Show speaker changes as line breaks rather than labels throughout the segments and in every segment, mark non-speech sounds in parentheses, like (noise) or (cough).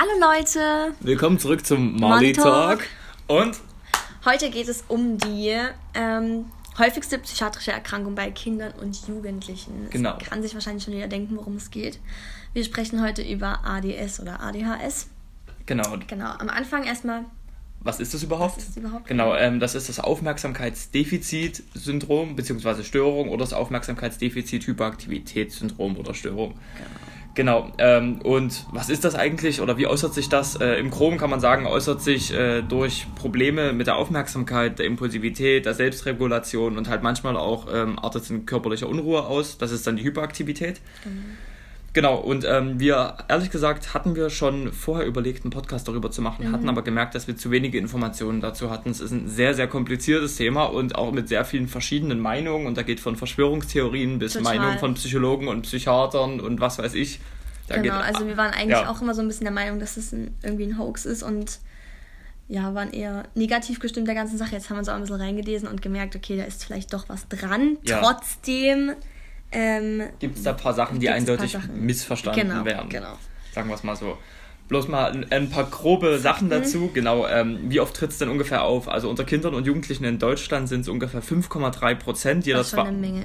Hallo Leute!
Willkommen zurück zum Marley Talk. Und
Heute geht es um die ähm, häufigste psychiatrische Erkrankung bei Kindern und Jugendlichen.
Genau.
Es kann sich wahrscheinlich schon jeder denken, worum es geht. Wir sprechen heute über ADS oder ADHS.
genau,
Genau, am Anfang erstmal,
was ist das überhaupt?
Was ist das überhaupt?
Genau, ähm, das ist das Aufmerksamkeitsdefizitsyndrom bzw. Störung oder das Aufmerksamkeitsdefizit-Hyperaktivitätssyndrom oder Störung. Genau, ähm, und was ist das eigentlich oder wie äußert sich das? Äh, Im Groben kann man sagen, äußert sich äh, durch Probleme mit der Aufmerksamkeit, der Impulsivität, der Selbstregulation und halt manchmal auch ähm, artet es in körperlicher Unruhe aus. Das ist dann die Hyperaktivität. Genau, und ähm, wir, ehrlich gesagt, hatten wir schon vorher überlegt, einen Podcast darüber zu machen, hatten aber gemerkt, dass wir zu wenige Informationen dazu hatten. Es ist ein sehr, sehr kompliziertes Thema und auch mit sehr vielen verschiedenen Meinungen. Und da geht von Verschwörungstheorien bis
Total.
Meinungen von Psychologen und Psychiatern und was weiß ich. Da
genau,
geht-
also wir waren eigentlich
ja.
auch immer so ein bisschen der Meinung, dass es ein, irgendwie ein Hoax ist und ja, waren eher negativ gestimmt der ganzen Sache. Jetzt haben wir uns auch ein bisschen reingelesen und gemerkt, okay, da ist vielleicht doch was dran.
Ja.
Trotzdem ähm,
Gibt es da ein paar Sachen, die eindeutig
Sachen.
missverstanden
Genau,
werden?
genau.
Sagen wir es mal so. Bloß mal ein, paar grobe Sachen dazu. Genau, ähm, wie oft tritt es denn ungefähr auf? Also unter Kindern und Jugendlichen in Deutschland sind es ungefähr 5,3 Prozent. Jeder,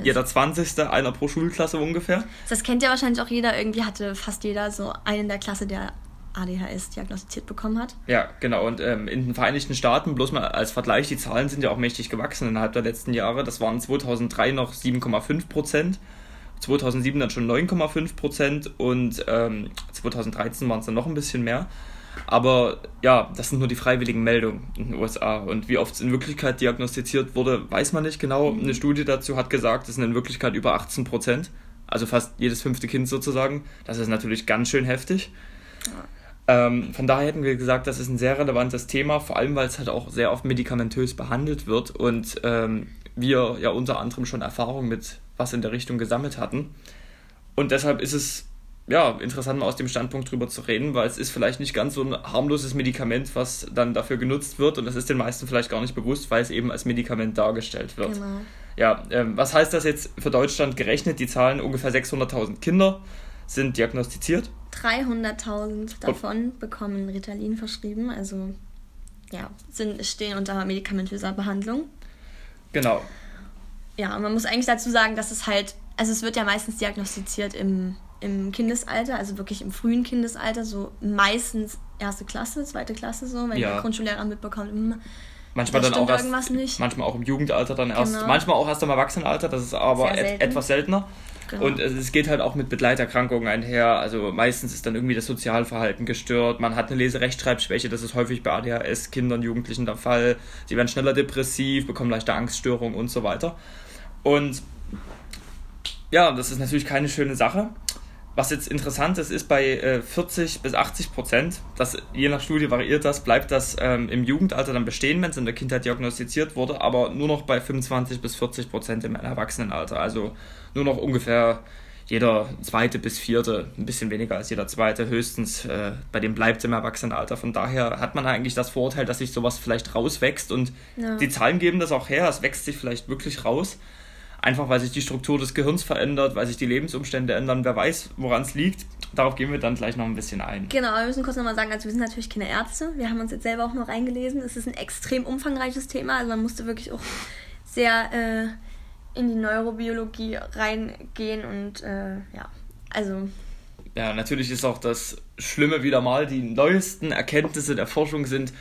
jeder 20. einer pro Schulklasse ungefähr.
Das kennt ja wahrscheinlich auch jeder. Irgendwie hatte fast jeder so einen in der Klasse, der ADHS diagnostiziert bekommen hat.
Ja, genau. Und ähm, in den Vereinigten Staaten, bloß mal als Vergleich, die Zahlen sind ja auch mächtig gewachsen innerhalb der letzten Jahre. Das waren 2003 noch 7,5 Prozent, 2007 dann schon 9,5 Prozent und ähm, 2013 waren es dann noch ein bisschen mehr. Aber ja, das sind nur die freiwilligen Meldungen in den USA. Und wie oft es in Wirklichkeit diagnostiziert wurde, weiß man nicht genau. Eine Studie dazu hat gesagt, es sind in Wirklichkeit über 18 Prozent. Also fast jedes fünfte Kind sozusagen. Das ist natürlich ganz schön heftig. Ähm, von daher hätten wir gesagt, das ist ein sehr relevantes Thema, vor allem weil es halt auch sehr oft medikamentös behandelt wird und ähm, wir ja unter anderem schon Erfahrung mit was in der Richtung gesammelt hatten. Und deshalb ist es ja interessant, mal aus dem Standpunkt drüber zu reden, weil es ist vielleicht nicht ganz so ein harmloses Medikament, was dann dafür genutzt wird und das ist den meisten vielleicht gar nicht bewusst, weil es eben als Medikament dargestellt wird.
Genau.
Ja, ähm, was heißt das jetzt für Deutschland gerechnet? Die Zahlen ungefähr 600.000 Kinder sind diagnostiziert.
300.000 davon bekommen Ritalin verschrieben, also ja, sind, stehen unter medikamentöser Behandlung.
Genau.
Ja, und man muss eigentlich dazu sagen, dass es halt, also es wird ja meistens diagnostiziert im, im Kindesalter, also wirklich im frühen Kindesalter, so meistens erste Klasse, zweite Klasse so, wenn
Ja.
der Grundschullehrer mitbekommt, hm,
Manchmal
Da
dann auch erst,
irgendwas nicht.
manchmal auch im Jugendalter dann erst,
Genau.
manchmal auch erst im Erwachsenenalter, das ist aber
Sehr
et
selten.
etwas seltener.
Genau.
Und es es geht halt auch mit Begleiterkrankungen einher. Also meistens ist dann irgendwie das Sozialverhalten gestört. Man hat eine Leserechtschreibschwäche, das ist häufig bei ADHS, Kindern, Jugendlichen der Fall. Sie werden schneller depressiv, bekommen leichte Angststörungen und so weiter. Und ja, das ist natürlich keine schöne Sache. Was jetzt interessant ist, ist bei äh, 40 bis 80 Prozent, das, je nach Studie variiert das, bleibt das ähm, im Jugendalter dann bestehen, wenn es in der Kindheit diagnostiziert wurde, aber nur noch bei 25 bis 40 Prozent im Erwachsenenalter. Also nur noch ungefähr jeder zweite bis vierte, ein bisschen weniger als jeder zweite, höchstens äh, bei dem bleibt im Erwachsenenalter. Von daher hat man eigentlich das Vorurteil, dass sich sowas vielleicht rauswächst und
Ja.
die Zahlen geben das auch her, es wächst sich vielleicht wirklich raus. Einfach weil sich die Struktur des Gehirns verändert, weil sich die Lebensumstände ändern. Wer weiß, woran es liegt. Darauf gehen wir dann gleich noch ein bisschen ein.
Genau, wir müssen kurz nochmal sagen, also wir sind natürlich keine Ärzte. Wir haben uns jetzt selber auch noch reingelesen. Es ist ein extrem umfangreiches Thema. Also man musste wirklich auch sehr äh, in die Neurobiologie reingehen und äh, ja, also
Ja, natürlich ist auch das Schlimme wieder mal, die neuesten Erkenntnisse der Forschung sind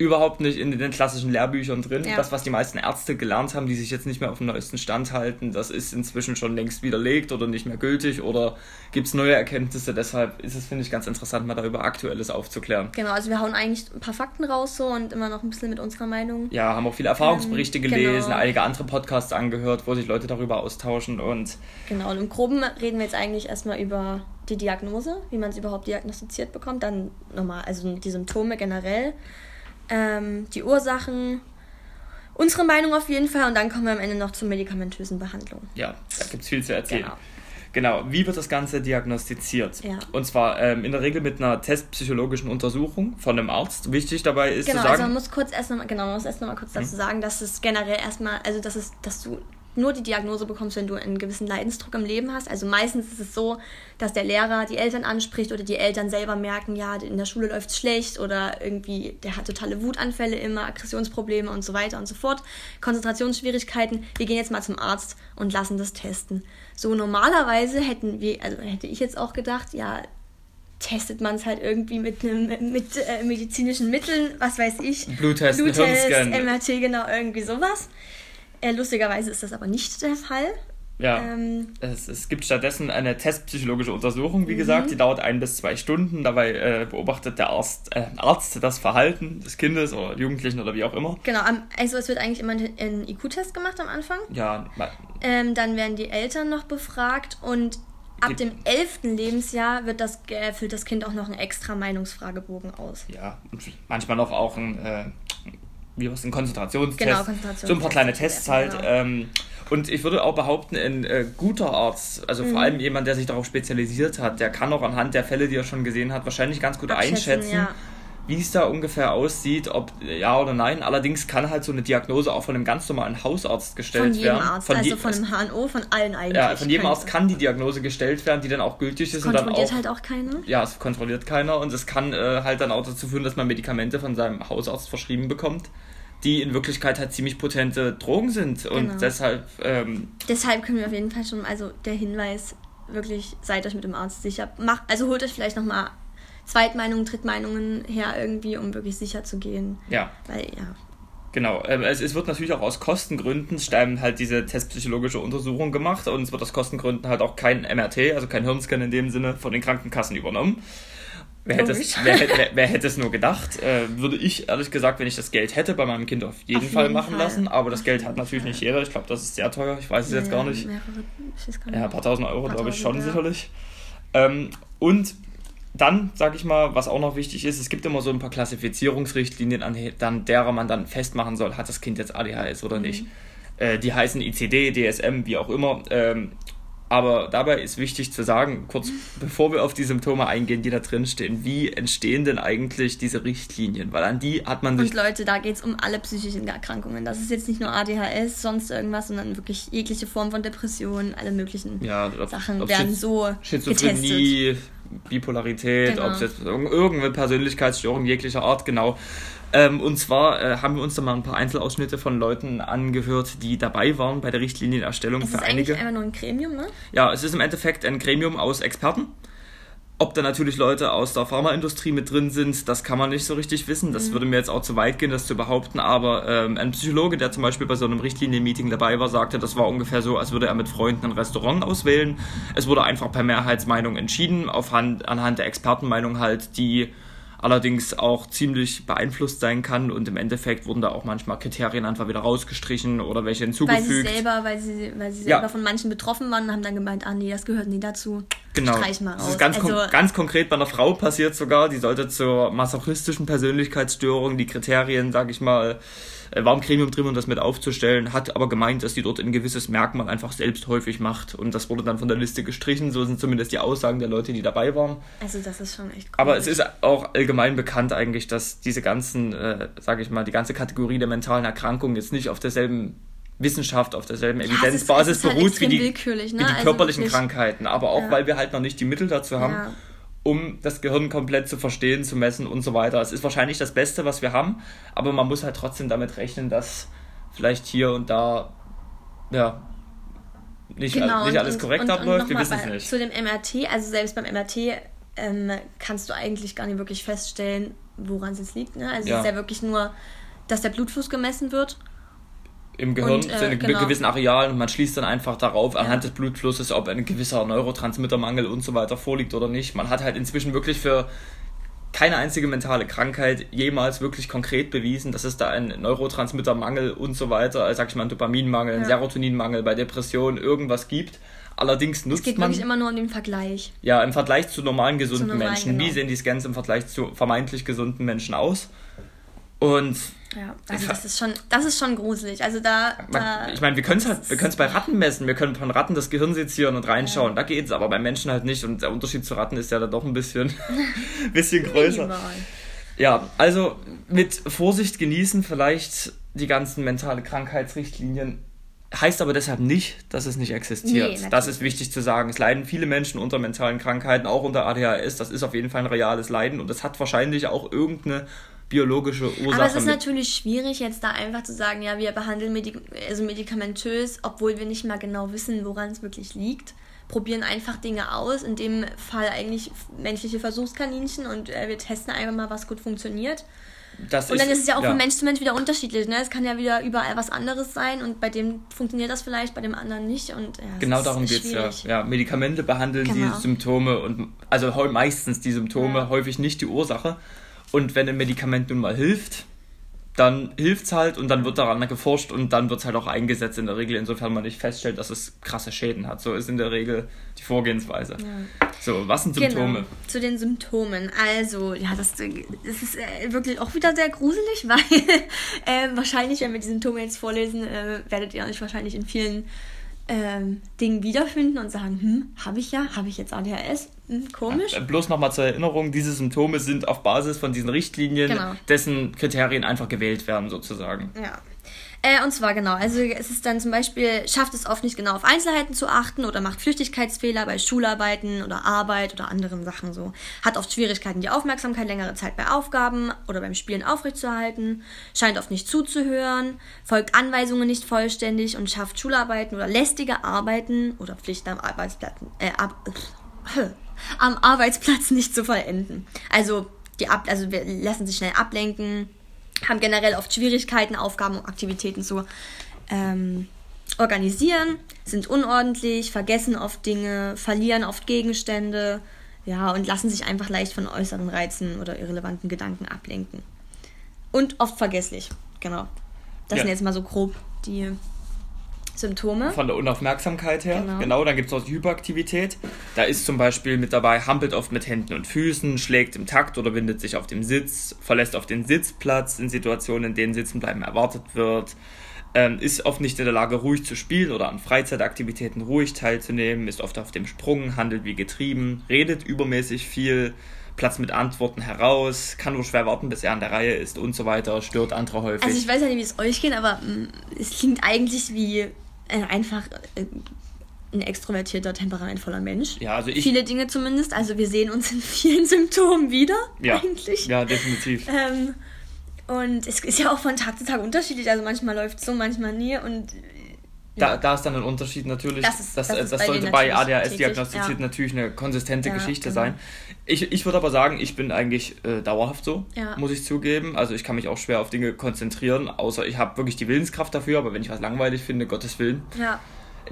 überhaupt nicht in den klassischen Lehrbüchern drin.
Ja.
Das, was die meisten Ärzte gelernt haben, die sich jetzt nicht mehr auf dem neuesten Stand halten, das ist inzwischen schon längst widerlegt oder nicht mehr gültig oder gibt es neue Erkenntnisse. Deshalb ist es, finde ich, ganz interessant, mal darüber Aktuelles aufzuklären.
genau, also wir hauen eigentlich ein paar Fakten raus so und immer noch ein bisschen mit unserer Meinung.
Ja, haben auch viele Erfahrungsberichte
Ähm,
gelesen,
genau.
einige andere Podcasts angehört, wo sich Leute darüber austauschen und
Genau, und im Groben reden wir jetzt eigentlich erstmal über die Diagnose, wie man es überhaupt diagnostiziert bekommt, dann nochmal, also die Symptome generell, ähm, die Ursachen, unsere Meinung auf jeden Fall und dann kommen wir am Ende noch zur medikamentösen Behandlung.
ja, da gibt es viel zu erzählen.
Genau.
Genau, wie wird das Ganze diagnostiziert?
Ja.
Und zwar ähm, in der Regel mit einer testpsychologischen Untersuchung von einem Arzt. Wichtig dabei ist
Genau,
zu
also man
sagen,
muss kurz erst nochmal, genau, man muss erst noch mal kurz dazu sagen, dass es generell erstmal, also dass es, dass du nur die Diagnose bekommst, wenn du einen gewissen Leidensdruck im Leben hast. Also meistens ist es so, dass der Lehrer die Eltern anspricht oder die Eltern selber merken, ja, in der Schule läuft es schlecht oder irgendwie, der hat totale Wutanfälle immer, Aggressionsprobleme und so weiter und so fort, Konzentrationsschwierigkeiten. Wir gehen jetzt mal zum Arzt und lassen das testen. So normalerweise hätten wir, also hätte ich jetzt auch gedacht, ja, testet man es halt irgendwie mit einem mit äh, medizinischen Mitteln, was weiß ich. Bluttest, Bluttest MRT, genau, irgendwie sowas. Äh, lustigerweise ist das aber nicht der Fall.
Ja, ähm, es, es gibt stattdessen eine testpsychologische Untersuchung, wie mhm. gesagt, die dauert ein bis zwei Stunden. Dabei äh, beobachtet der Arzt, äh, Arzt das Verhalten des Kindes oder Jugendlichen oder wie auch immer.
Genau, also es wird eigentlich immer ein IQ-Test gemacht am Anfang.
Ja.
Ähm, dann werden die Eltern noch befragt und Ab dem elften Lebensjahr wird das, äh, füllt das Kind auch noch einen extra Meinungsfragebogen aus.
Ja, und manchmal noch auch ein, äh, wie was, ein Konzentrationstest. Genau, Konzentrationstest. So ein paar kleine Tests halt. Genau. Ähm, und ich würde auch behaupten, ein äh, guter Arzt, also mhm. vor allem jemand, der sich darauf spezialisiert hat, der kann auch anhand der Fälle, die er schon gesehen hat, wahrscheinlich ganz gut Abschätzen, einschätzen, ja wie es da ungefähr aussieht, ob ja oder nein. Allerdings kann halt so eine Diagnose auch von einem ganz normalen Hausarzt gestellt
von
werden.
Arzt, von also von einem HNO, von allen eigentlich.
Ja, von jedem Arzt kann die Diagnose gestellt werden, die dann auch gültig ist.
Kontrolliert
und dann
auch, halt auch keiner?
Ja, es kontrolliert keiner und es kann äh, halt dann auch dazu führen, dass man Medikamente von seinem Hausarzt verschrieben bekommt die in Wirklichkeit halt ziemlich potente Drogen sind. Und genau. deshalb. Ähm,
deshalb können wir auf jeden Fall schon, also der Hinweis, wirklich seid euch mit dem Arzt sicher. Macht, also holt euch vielleicht nochmal Zweitmeinungen, Drittmeinungen her irgendwie, um wirklich sicher zu gehen.
Ja.
Weil, ja.
Genau, ähm, es, es wird natürlich auch aus Kostengründen halt diese testpsychologische Untersuchung gemacht und es wird aus Kostengründen halt auch kein MRT, also kein Hirnscan in dem Sinne, von den Krankenkassen übernommen. Wer hätte, es, wer, wer, wer hätte es nur gedacht? Äh, würde ich ehrlich gesagt, wenn ich das Geld hätte, bei meinem Kind auf jeden, auf Fall jeden machen Fall. lassen. Aber das Geld hat natürlich nicht jeder. Ich glaube, das ist sehr teuer. Ich weiß es ja, jetzt gar nicht. Mehrere, ja, ein paar tausend Euro, glaube ich, schon ja. sicherlich. Ähm, und dann, sage ich mal, was auch noch wichtig ist, es gibt immer so ein paar Klassifizierungsrichtlinien, an derer man dann festmachen soll, hat das Kind jetzt ADHS oder nicht. Mhm. Äh, die heißen ICD, DSM, wie auch immer. Ähm, aber dabei ist wichtig zu sagen, kurz bevor wir auf die Symptome eingehen, die da drin stehen, wie entstehen denn eigentlich diese Richtlinien? Weil an die hat man
sich. Und Leute, da geht es um alle psychischen Erkrankungen. Das ist jetzt nicht nur ADHS, sonst irgendwas, sondern wirklich jegliche Form von Depressionen, alle möglichen
ja,
Sachen werden so
Schizophrenie, getestet. Bipolarität, genau. ob es jetzt irgendeine Persönlichkeitsstörung jeglicher Art, genau. Ähm, und zwar äh, haben wir uns da mal ein paar Einzelausschnitte von Leuten angehört, die dabei waren bei der Richtlinienerstellung
es für einige. Es ist einfach nur ein Gremium, ne?
Ja, es ist im Endeffekt ein Gremium aus Experten. Ob da natürlich Leute aus der Pharmaindustrie mit drin sind, das kann man nicht so richtig wissen. Das mhm. würde mir jetzt auch zu weit gehen, das zu behaupten. Aber ähm, ein Psychologe, der zum Beispiel bei so einem Richtlinienmeeting dabei war, sagte, das war ungefähr so, als würde er mit Freunden ein Restaurant auswählen. Es wurde einfach per Mehrheitsmeinung entschieden, auf Hand, anhand der Expertenmeinung halt, die allerdings auch ziemlich beeinflusst sein kann und im Endeffekt wurden da auch manchmal Kriterien einfach wieder rausgestrichen oder welche hinzugefügt.
Weil sie selber, weil sie, weil sie selber ja. von manchen betroffen waren und haben dann gemeint, ah nee, das gehört nie dazu.
Genau. Streich mal raus. Das ist ganz, also, kon ganz konkret bei einer Frau passiert sogar, die sollte zur masochistischen Persönlichkeitsstörung die Kriterien, sag ich mal, war im Gremium drin, um das mit aufzustellen, hat aber gemeint, dass die dort ein gewisses Merkmal einfach selbst häufig macht und das wurde dann von der Liste gestrichen. So sind zumindest die Aussagen der Leute, die dabei waren.
Also das ist schon echt cool.
Aber es ist auch allgemein bekannt eigentlich, dass diese ganzen, äh, sage ich mal, die ganze Kategorie der mentalen Erkrankungen jetzt nicht auf derselben Wissenschaft auf derselben Evidenzbasis ja, beruht halt wie die, ne? wie die also körperlichen wirklich, Krankheiten, aber auch ja. weil wir halt noch nicht die Mittel dazu haben. Ja um das Gehirn komplett zu verstehen, zu messen und so weiter. Es ist wahrscheinlich das Beste, was wir haben, aber man muss halt trotzdem damit rechnen, dass vielleicht hier und da ja nicht, genau, nicht alles korrekt und, abläuft. Und wir wissen es nicht.
Zu dem MRT, also selbst beim MRT ähm, kannst du eigentlich gar nicht wirklich feststellen, woran es jetzt liegt. Ne? Also ja. es ist ja wirklich nur, dass der Blutfluss gemessen wird
im Gehirn und, äh, einem genau. gewissen Areal und man schließt dann einfach darauf ja. anhand des Blutflusses, ob ein gewisser Neurotransmittermangel und so weiter vorliegt oder nicht. Man hat halt inzwischen wirklich für keine einzige mentale Krankheit jemals wirklich konkret bewiesen, dass es da einen Neurotransmittermangel und so weiter, also sag ich mal, einen Dopaminmangel, einen ja. Serotoninmangel bei Depressionen irgendwas gibt. Allerdings nutzt man. Es
geht
man,
wirklich immer nur um den Vergleich.
Ja, im Vergleich zu normalen gesunden zu normalen, Menschen. Genau. Wie sehen die Scans im Vergleich zu vermeintlich gesunden Menschen aus? Und
ja, also das ist schon, das ist schon gruselig. Also da.
da ich meine, wir können es halt, wir können es bei Ratten messen. Wir können von Ratten das Gehirn sezieren und reinschauen. Ja. Da geht's, aber bei Menschen halt nicht. Und der Unterschied zu Ratten ist ja dann doch ein bisschen, (laughs) (laughs) bisschen größer. Ja, also mit Vorsicht genießen, vielleicht die ganzen mentale Krankheitsrichtlinien Heißt aber deshalb nicht, dass es nicht existiert. Nee, das ist wichtig zu sagen. Es leiden viele Menschen unter mentalen Krankheiten, auch unter ADHS. Das ist auf jeden Fall ein reales Leiden und es hat wahrscheinlich auch irgendeine biologische Ursache.
Aber es ist natürlich schwierig, jetzt da einfach zu sagen, ja, wir behandeln Medik also medikamentös, obwohl wir nicht mal genau wissen, woran es wirklich liegt. Probieren einfach Dinge aus, in dem Fall eigentlich menschliche Versuchskaninchen und äh, wir testen einfach mal, was gut funktioniert. Das und dann ist, es ja auch ja. von Mensch zu Mensch wieder unterschiedlich. Ne? Es kann ja wieder überall was anderes sein und bei dem funktioniert das vielleicht, bei dem anderen nicht. Und, ja,
genau darum geht es ja. ja. Medikamente behandeln genau. die Symptome und also meistens die Symptome, häufig nicht die Ursache. Und wenn ein Medikament nun mal hilft, dann hilft es halt und dann wird daran geforscht und dann wird es halt auch eingesetzt in der Regel, insofern man nicht feststellt, dass es krasse Schäden hat. So ist in der Regel die Vorgehensweise. Ja. So, was sind Symptome? Genau,
zu den Symptomen. Also, ja, das, das ist äh, wirklich auch wieder sehr gruselig, (laughs) weil äh, wahrscheinlich, wenn wir die Symptome jetzt vorlesen, äh, werdet ihr euch wahrscheinlich in vielen ähm, Dingen wiederfinden und sagen, hm, habe ich ja, habe ich jetzt ADHS? Hm, komisch. Ja,
bloß nochmal zur Erinnerung, diese Symptome sind auf Basis von diesen Richtlinien, genau. dessen Kriterien einfach gewählt werden sozusagen.
Ja. Äh, und zwar genau, also es ist dann zum Beispiel, schafft es oft nicht genau auf Einzelheiten zu achten oder macht Flüchtigkeitsfehler bei Schularbeiten oder Arbeit oder anderen Sachen so. Hat oft Schwierigkeiten, die Aufmerksamkeit längere Zeit bei Aufgaben oder beim Spielen aufrechtzuerhalten, scheint oft nicht zuzuhören, folgt Anweisungen nicht vollständig und schafft Schularbeiten oder lästige Arbeiten oder Pflichten am Arbeitsplatz, äh, ab, (laughs) am Arbeitsplatz nicht zu vollenden. Also die ab, also wir lassen sich schnell ablenken, haben generell oft Schwierigkeiten, Aufgaben und Aktivitäten zu ähm, organisieren, sind unordentlich, vergessen oft Dinge, verlieren oft Gegenstände, ja, und lassen sich einfach leicht von äußeren Reizen oder irrelevanten Gedanken ablenken. Und oft vergesslich, genau. Das ja. sind jetzt mal so grob die Symptome.
Von der Unaufmerksamkeit her. Genau, genau dann gibt es auch die Hyperaktivität. Da ist zum Beispiel mit dabei, hampelt oft mit Händen und Füßen, schlägt im Takt oder windet sich auf dem Sitz, verlässt auf den Sitzplatz in Situationen, in denen Sitzenbleiben erwartet wird. Ähm, ist oft nicht in der Lage, ruhig zu spielen oder an Freizeitaktivitäten ruhig teilzunehmen, ist oft auf dem Sprung, handelt wie getrieben, redet übermäßig viel, platzt mit Antworten heraus, kann nur schwer warten, bis er an der Reihe ist und so weiter, stört andere häufig.
Also ich weiß ja nicht, wie es euch geht, aber mm, es klingt eigentlich wie einfach äh, ein extrovertierter, temperamentvoller Mensch. Ja, also ich. Viele Dinge zumindest. Also wir sehen uns in (laughs) vielen Symptomen wieder,
ja, eigentlich. Ja, definitiv.
Ähm, und es ist ja auch von Tag zu Tag unterschiedlich. Also manchmal läuft es so, manchmal nie. Und
da, da ist dann ein Unterschied natürlich. Das, ist, das, das, das sollte bei ADHS diagnostiziert ja. natürlich eine konsistente ja, Geschichte genau. sein. Ich, ich würde aber sagen, ich bin eigentlich äh, dauerhaft so, ja. muss ich zugeben. Also ich kann mich auch schwer auf Dinge konzentrieren, außer ich habe wirklich die Willenskraft dafür, aber wenn ich was langweilig finde, Gottes Willen.
Ja.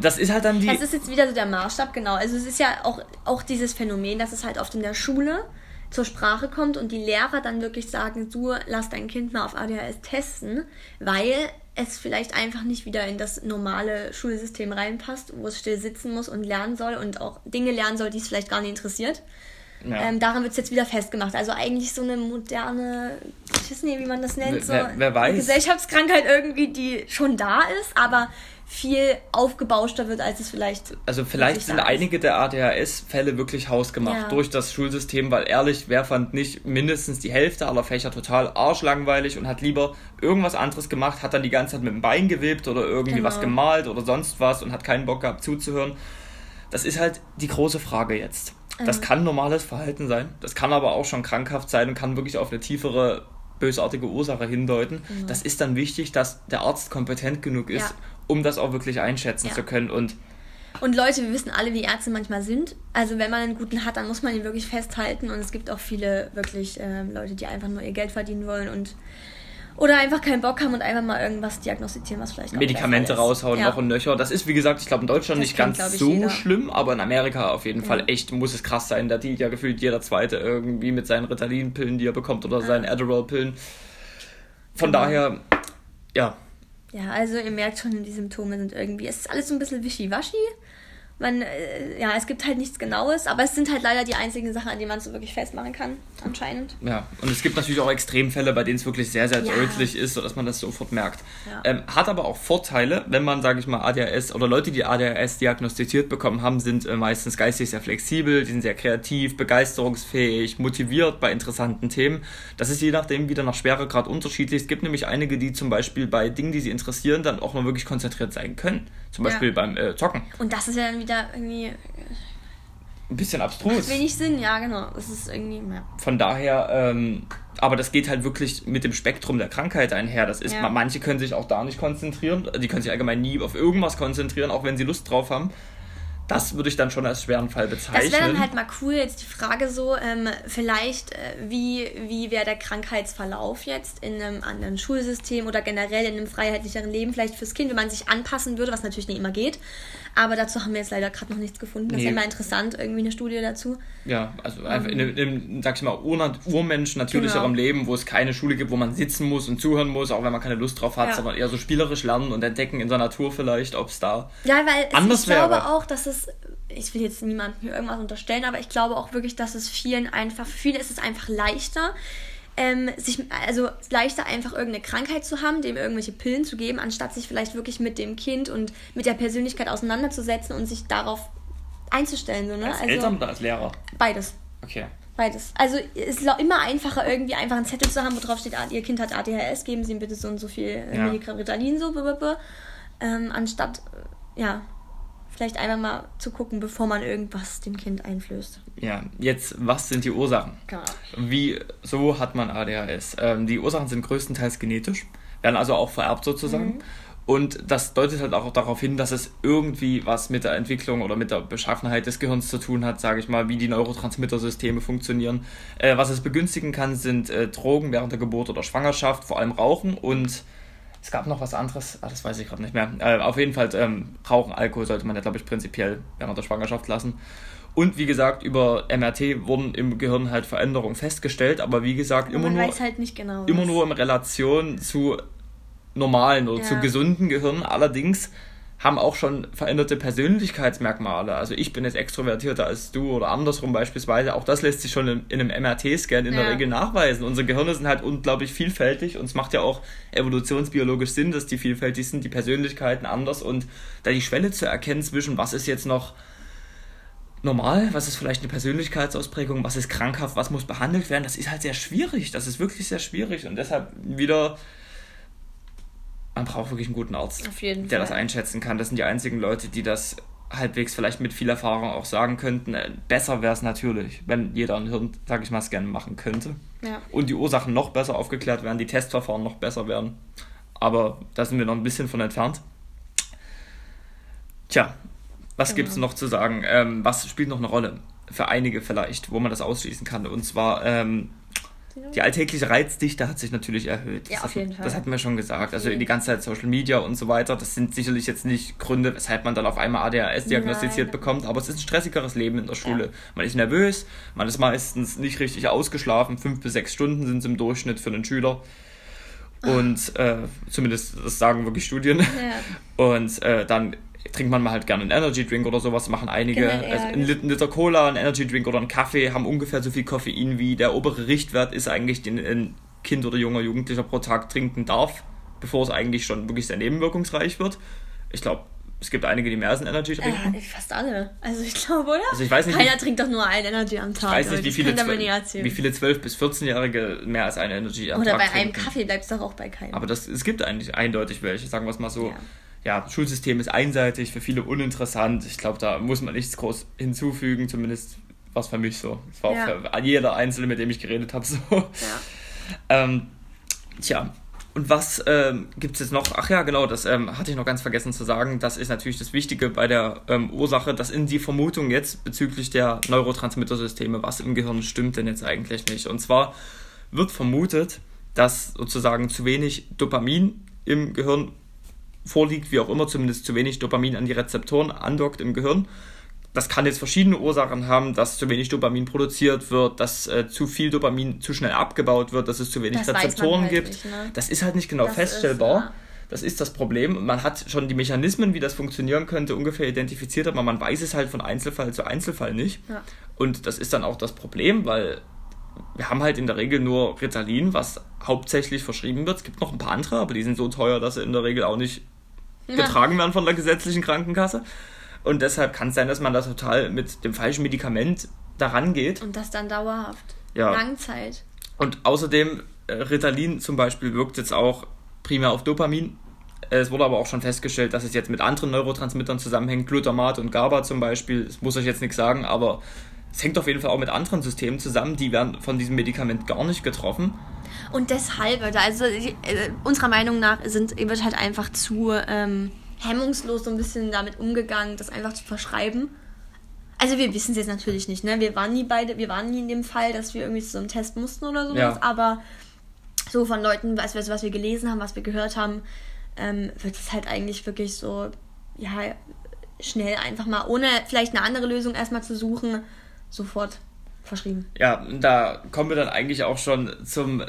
Das ist halt dann die.
Das ist jetzt wieder so der Maßstab, genau. Also es ist ja auch, auch dieses Phänomen, dass es halt oft in der Schule zur Sprache kommt und die Lehrer dann wirklich sagen, du lass dein Kind mal auf ADHS testen, weil es vielleicht einfach nicht wieder in das normale Schulsystem reinpasst, wo es still sitzen muss und lernen soll und auch Dinge lernen soll, die es vielleicht gar nicht interessiert. Ja. Ähm, daran wird es jetzt wieder festgemacht. Also eigentlich so eine moderne, ich weiß nicht, wie man das nennt, so
wer, wer weiß.
Gesellschaftskrankheit irgendwie, die schon da ist, aber viel aufgebauschter wird, als es vielleicht.
Also vielleicht sind einige der ADHS-Fälle wirklich hausgemacht ja. durch das Schulsystem, weil ehrlich, wer fand nicht mindestens die Hälfte aller Fächer total arschlangweilig und hat lieber irgendwas anderes gemacht, hat dann die ganze Zeit mit dem Bein gewebt oder irgendwie genau. was gemalt oder sonst was und hat keinen Bock gehabt zuzuhören. Das ist halt die große Frage jetzt. Das kann normales Verhalten sein, das kann aber auch schon krankhaft sein und kann wirklich auf eine tiefere bösartige Ursache hindeuten. Mhm. Das ist dann wichtig, dass der Arzt kompetent genug ist, ja um das auch wirklich einschätzen ja. zu können. Und,
und Leute, wir wissen alle, wie Ärzte manchmal sind. Also wenn man einen guten hat, dann muss man ihn wirklich festhalten. Und es gibt auch viele wirklich äh, Leute, die einfach nur ihr Geld verdienen wollen und oder einfach keinen Bock haben und einfach mal irgendwas diagnostizieren, was vielleicht
Medikamente raushauen, ja. noch und nöcher. Das ist, wie gesagt, ich glaube in Deutschland das nicht ganz kennt, so jeder. schlimm, aber in Amerika auf jeden ja. Fall echt muss es krass sein. Da dient ja gefühlt jeder Zweite irgendwie mit seinen Ritalin-Pillen, die er bekommt, oder ja. seinen Adderall-Pillen. Von genau. daher, ja,
ja, also ihr merkt schon, die Symptome sind irgendwie, es ist alles so ein bisschen wischiwaschi. Man, äh, ja, es gibt halt nichts Genaues, aber es sind halt leider die einzigen Sachen, an denen man es so wirklich festmachen kann, anscheinend.
Ja, und es gibt natürlich auch Extremfälle, bei denen es wirklich sehr, sehr ja. deutlich ist, sodass man das sofort merkt. Ja. Ähm, hat aber auch Vorteile, wenn man, sage ich mal, ADHS oder Leute, die ADHS diagnostiziert bekommen haben, sind äh, meistens geistig sehr flexibel, die sind sehr kreativ, begeisterungsfähig, motiviert bei interessanten Themen. Das ist je nachdem wieder nach Schweregrad unterschiedlich. Es gibt nämlich einige, die zum Beispiel bei Dingen, die sie interessieren, dann auch mal wirklich konzentriert sein können. Zum Beispiel ja. beim äh, Zocken.
Und das ist ja dann wieder irgendwie.
Ein bisschen abstrus. Macht
wenig Sinn, ja, genau. Das ist irgendwie. Ja.
Von daher, ähm, aber das geht halt wirklich mit dem Spektrum der Krankheit einher. Das ist, ja. manche können sich auch da nicht konzentrieren. Die können sich allgemein nie auf irgendwas konzentrieren, auch wenn sie Lust drauf haben. Das würde ich dann schon als schweren Fall bezeichnen.
Das wäre dann halt mal cool, jetzt die Frage so, ähm, vielleicht, äh, wie, wie wäre der Krankheitsverlauf jetzt in einem anderen Schulsystem oder generell in einem freiheitlicheren Leben, vielleicht fürs Kind, wenn man sich anpassen würde, was natürlich nicht immer geht. Aber dazu haben wir jetzt leider gerade noch nichts gefunden. Das nee. wäre mal interessant, irgendwie eine Studie dazu.
Ja, also einfach in einem, sag ich mal, Ur Urmensch natürlicherem genau. Leben, wo es keine Schule gibt, wo man sitzen muss und zuhören muss, auch wenn man keine Lust drauf hat, ja. sondern eher so spielerisch lernen und entdecken in der Natur vielleicht, ob es da ja, weil
anders ich wäre. Ich glaube auch, dass es ich will jetzt niemandem irgendwas unterstellen, aber ich glaube auch wirklich, dass es vielen einfach, für viele ist es einfach leichter, ähm, sich, also leichter einfach irgendeine Krankheit zu haben, dem irgendwelche Pillen zu geben, anstatt sich vielleicht wirklich mit dem Kind und mit der Persönlichkeit auseinanderzusetzen und sich darauf einzustellen. So, ne?
Als also, Eltern oder als Lehrer?
Beides.
Okay.
Beides. Also es ist immer einfacher, irgendwie einfach einen Zettel zu haben, wo drauf steht, ah, Ihr Kind hat ADHS, geben Sie ihm bitte so und so viel ja. Milligramm Ritalin, so, ähm, anstatt, ja, vielleicht einmal mal zu gucken, bevor man irgendwas dem Kind einflößt.
Ja, jetzt, was sind die Ursachen? Genau. Wie, so hat man ADHS. Ähm, die Ursachen sind größtenteils genetisch, werden also auch vererbt sozusagen. Mhm. Und das deutet halt auch darauf hin, dass es irgendwie was mit der Entwicklung oder mit der Beschaffenheit des Gehirns zu tun hat, sage ich mal, wie die Neurotransmittersysteme funktionieren. Äh, was es begünstigen kann, sind äh, Drogen während der Geburt oder Schwangerschaft, vor allem Rauchen und es gab noch was anderes, ah, das weiß ich gerade nicht mehr. Äh, auf jeden Fall, ähm, Rauchen, Alkohol sollte man ja, glaube ich, prinzipiell während der Schwangerschaft lassen. Und wie gesagt, über MRT wurden im Gehirn halt Veränderungen festgestellt, aber wie gesagt, immer, nur,
halt genau,
immer nur in Relation zu normalen oder ja. zu gesunden Gehirnen. Allerdings haben auch schon veränderte Persönlichkeitsmerkmale. Also ich bin jetzt extrovertierter als du oder andersrum beispielsweise. Auch das lässt sich schon in, in einem MRT-Scan in ja. der Regel nachweisen. Unsere Gehirne sind halt unglaublich vielfältig und es macht ja auch evolutionsbiologisch Sinn, dass die vielfältig sind, die Persönlichkeiten anders und da die Schwelle zu erkennen zwischen was ist jetzt noch normal, was ist vielleicht eine Persönlichkeitsausprägung, was ist krankhaft, was muss behandelt werden, das ist halt sehr schwierig. Das ist wirklich sehr schwierig und deshalb wieder man braucht wirklich einen guten Arzt, der Fall. das einschätzen kann. Das sind die einzigen Leute, die das halbwegs vielleicht mit viel Erfahrung auch sagen könnten. Äh, besser wäre es natürlich, wenn jeder ein Hirn, sag ich mal, Scan machen könnte. Ja. Und die Ursachen noch besser aufgeklärt werden, die Testverfahren noch besser werden. Aber da sind wir noch ein bisschen von entfernt. Tja, was genau. gibt es noch zu sagen? Ähm, was spielt noch eine Rolle? Für einige vielleicht, wo man das ausschließen kann. Und zwar ähm, die alltägliche Reizdichte hat sich natürlich erhöht.
Ja, auf jeden Fall.
Das hatten wir schon gesagt. Also die ganze Zeit Social Media und so weiter, das sind sicherlich jetzt nicht Gründe, weshalb man dann auf einmal ADHS diagnostiziert Nein. bekommt, aber es ist ein stressigeres Leben in der Schule. Ja. Man ist nervös, man ist meistens nicht richtig ausgeschlafen, fünf bis sechs Stunden sind es im Durchschnitt für einen Schüler. Und äh, zumindest das sagen wirklich Studien. Ja. Und äh, dann trinkt man mal halt gerne einen Energy Drink oder sowas, machen einige. Genau, also ein Liter Cola, ein Energy Drink oder ein Kaffee haben ungefähr so viel Koffein wie der obere Richtwert ist eigentlich, den ein Kind oder junger Jugendlicher pro Tag trinken darf, bevor es eigentlich schon wirklich sehr nebenwirkungsreich wird. Ich glaube, es gibt einige, die mehr als ein Energy trinken.
Ja, fast alle. Also ich glaube, oder?
Also ich weiß nicht,
Keiner wie, trinkt doch nur ein Energy am Tag.
Ich weiß nicht, wie viele, 12, wie viele 12- bis 14-Jährige mehr als eine Energy am
oder
Tag
trinken. Oder bei einem Kaffee bleibt es doch auch bei keinem.
Aber das, es gibt eigentlich eindeutig welche, sagen wir es mal so. Ja ja, Schulsystem ist einseitig, für viele uninteressant. Ich glaube, da muss man nichts groß hinzufügen, zumindest war es für mich so. Es war ja. auch für jeder Einzelne, mit dem ich geredet habe, (laughs) so. Ja. ähm, tja, und was ähm, gibt es jetzt noch? Ach ja, genau, das ähm, hatte ich noch ganz vergessen zu sagen. Das ist natürlich das Wichtige bei der ähm, Ursache, dass in die Vermutung jetzt bezüglich der Neurotransmittersysteme, was im Gehirn stimmt denn jetzt eigentlich nicht. Und zwar wird vermutet, dass sozusagen zu wenig Dopamin im Gehirn vorliegt, wie auch immer, zumindest zu wenig Dopamin an die Rezeptoren andockt im Gehirn. Das kann jetzt verschiedene Ursachen haben, dass zu wenig Dopamin produziert wird, dass äh, zu viel Dopamin zu schnell abgebaut wird, dass es zu wenig das Rezeptoren halt gibt. Nicht, ne? Das ist halt nicht genau das feststellbar. Ist, ja. Das ist das Problem. Man hat schon die Mechanismen, wie das funktionieren könnte, ungefähr identifiziert, aber man weiß es halt von Einzelfall zu Einzelfall nicht. Ja. Und das ist dann auch das Problem, weil wir haben halt in der Regel nur Ritalin, was hauptsächlich verschrieben wird. Es gibt noch ein paar andere, aber die sind so teuer, dass sie in der Regel auch nicht ja. getragen werden von der gesetzlichen Krankenkasse. Und deshalb kann es sein, dass man da total mit dem falschen Medikament daran geht.
Und das dann dauerhaft. Ja. Langzeit.
Und außerdem, äh, Ritalin zum Beispiel wirkt jetzt auch primär auf Dopamin. Es wurde aber auch schon festgestellt, dass es jetzt mit anderen Neurotransmittern zusammenhängt, Glutamat und GABA zum Beispiel. Das muss euch jetzt nichts sagen, aber es hängt auf jeden Fall auch mit anderen Systemen zusammen, die werden von diesem Medikament gar nicht getroffen.
Und deshalb, also äh, unserer Meinung nach sind, wird halt einfach zu ähm, hemmungslos so ein bisschen damit umgegangen, das einfach zu verschreiben. Also wir wissen es jetzt natürlich nicht, ne? Wir waren nie beide, wir waren nie in dem Fall, dass wir irgendwie so einen Test mussten oder sowas, ja. aber so von Leuten, was, was wir gelesen haben, was wir gehört haben, ähm, wird es halt eigentlich wirklich so, ja, schnell einfach mal, ohne vielleicht eine andere Lösung erstmal zu suchen, sofort verschrieben.
Ja, da kommen wir dann eigentlich auch schon zum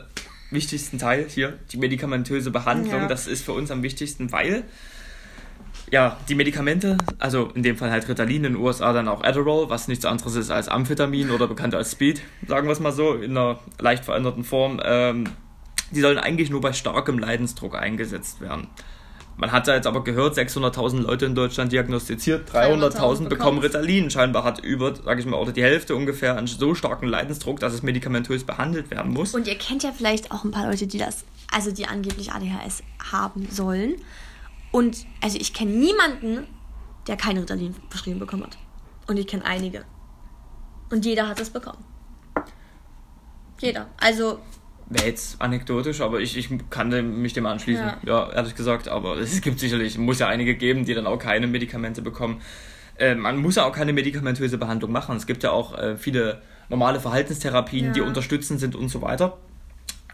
wichtigsten Teil hier, die medikamentöse Behandlung. Ja. Das ist für uns am wichtigsten, weil ja, die Medikamente, also in dem Fall halt Ritalin, in den USA dann auch Adderall, was nichts anderes ist als Amphetamin oder bekannt als Speed, sagen wir es mal so, in einer leicht veränderten Form, ähm, die sollen eigentlich nur bei starkem Leidensdruck eingesetzt werden. Man hat da jetzt aber gehört, 600.000 Leute in Deutschland diagnostiziert, 300.000 bekommen Ritalin. Scheinbar hat über, sage ich mal, oder die Hälfte ungefähr einen so starken Leidensdruck, dass es medikamentös behandelt werden muss.
Und ihr kennt ja vielleicht auch ein paar Leute, die das, also die angeblich ADHS haben sollen. Und also ich kenne niemanden, der kein Ritalin verschrieben bekommen hat. Und ich kenne einige. Und jeder hat es bekommen. Jeder. Also
wäre jetzt anekdotisch, aber ich, ich kann mich dem anschließen. Ja. ja. ehrlich gesagt. Aber es gibt sicherlich, muss ja einige geben, die dann auch keine Medikamente bekommen. Äh, man muss ja auch keine medikamentöse Behandlung machen. Es gibt ja auch äh, viele normale Verhaltenstherapien, ja. die unterstützend sind und so weiter.